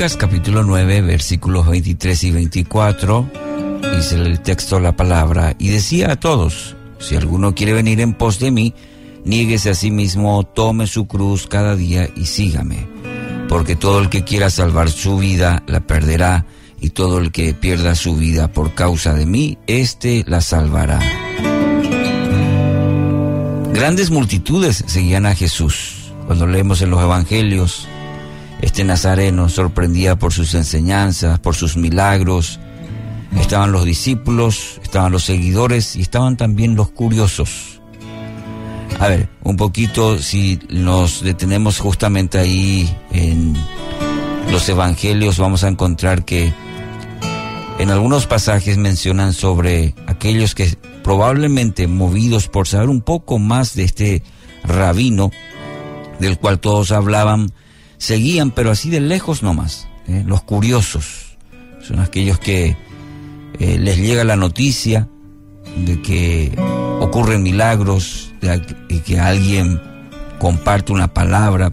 Lucas capítulo 9 versículos 23 y 24 dice el texto la palabra y decía a todos, si alguno quiere venir en pos de mí, niéguese a sí mismo, tome su cruz cada día y sígame, porque todo el que quiera salvar su vida la perderá y todo el que pierda su vida por causa de mí, éste la salvará. Grandes multitudes seguían a Jesús. Cuando leemos en los evangelios, este nazareno sorprendía por sus enseñanzas, por sus milagros. Estaban los discípulos, estaban los seguidores y estaban también los curiosos. A ver, un poquito si nos detenemos justamente ahí en los evangelios, vamos a encontrar que en algunos pasajes mencionan sobre aquellos que probablemente movidos por saber un poco más de este rabino, del cual todos hablaban, seguían, pero así de lejos nomás. ¿eh? Los curiosos son aquellos que eh, les llega la noticia de que ocurren milagros, de que alguien comparte una palabra.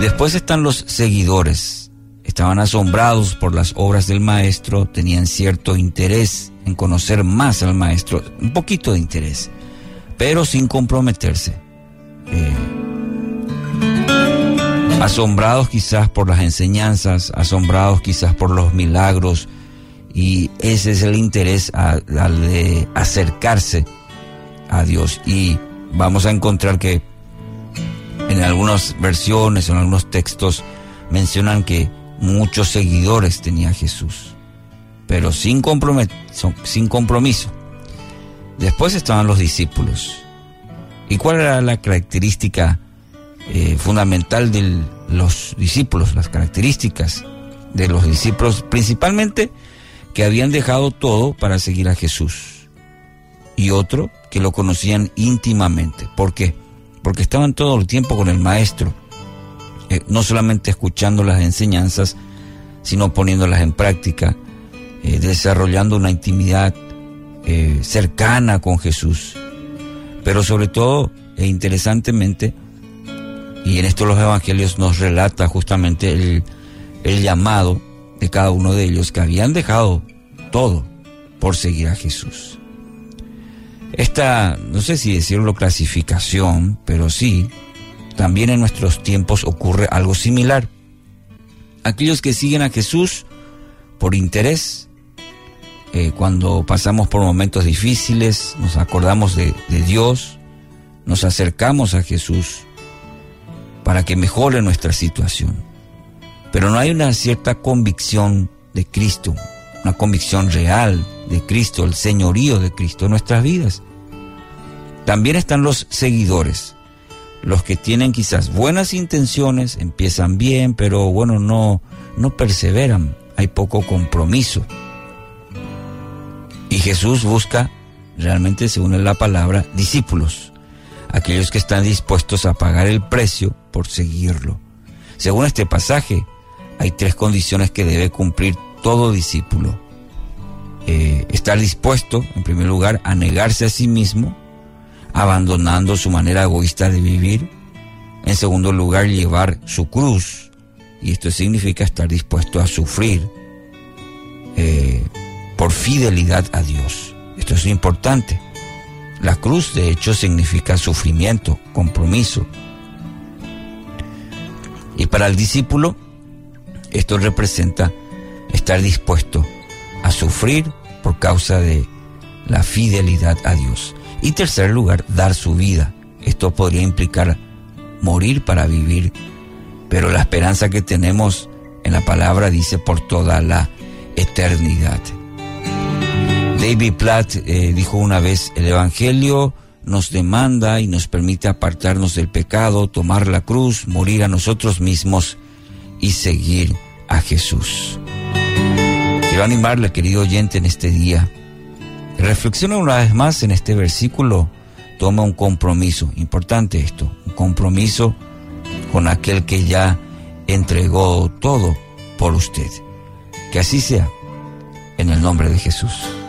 Después están los seguidores. Estaban asombrados por las obras del maestro, tenían cierto interés en conocer más al maestro, un poquito de interés, pero sin comprometerse. Eh, asombrados quizás por las enseñanzas, asombrados quizás por los milagros, y ese es el interés al de acercarse a Dios. Y vamos a encontrar que en algunas versiones, en algunos textos, mencionan que muchos seguidores tenía Jesús, pero sin, sin compromiso. Después estaban los discípulos. ¿Y cuál era la característica eh, fundamental de los discípulos, las características de los discípulos, principalmente que habían dejado todo para seguir a Jesús. Y otro, que lo conocían íntimamente. ¿Por qué? Porque estaban todo el tiempo con el Maestro, eh, no solamente escuchando las enseñanzas, sino poniéndolas en práctica, eh, desarrollando una intimidad cercana con Jesús. Pero sobre todo, e interesantemente, y en esto los evangelios nos relata justamente el, el llamado de cada uno de ellos que habían dejado todo por seguir a Jesús. Esta, no sé si decirlo clasificación, pero sí, también en nuestros tiempos ocurre algo similar. Aquellos que siguen a Jesús por interés, eh, cuando pasamos por momentos difíciles, nos acordamos de, de Dios, nos acercamos a Jesús para que mejore nuestra situación. Pero no hay una cierta convicción de Cristo, una convicción real de Cristo, el señorío de Cristo en nuestras vidas. También están los seguidores, los que tienen quizás buenas intenciones, empiezan bien, pero bueno, no, no perseveran, hay poco compromiso. Y Jesús busca, realmente según la palabra, discípulos aquellos que están dispuestos a pagar el precio por seguirlo. Según este pasaje, hay tres condiciones que debe cumplir todo discípulo. Eh, estar dispuesto, en primer lugar, a negarse a sí mismo, abandonando su manera egoísta de vivir. En segundo lugar, llevar su cruz, y esto significa estar dispuesto a sufrir eh, por fidelidad a Dios. Esto es importante. La cruz de hecho significa sufrimiento, compromiso. Y para el discípulo esto representa estar dispuesto a sufrir por causa de la fidelidad a Dios. Y tercer lugar, dar su vida. Esto podría implicar morir para vivir, pero la esperanza que tenemos en la palabra dice por toda la eternidad. David Platt eh, dijo una vez, el Evangelio nos demanda y nos permite apartarnos del pecado, tomar la cruz, morir a nosotros mismos y seguir a Jesús. Quiero animarle, querido oyente, en este día. Reflexiona una vez más en este versículo. Toma un compromiso, importante esto, un compromiso con aquel que ya entregó todo por usted. Que así sea, en el nombre de Jesús.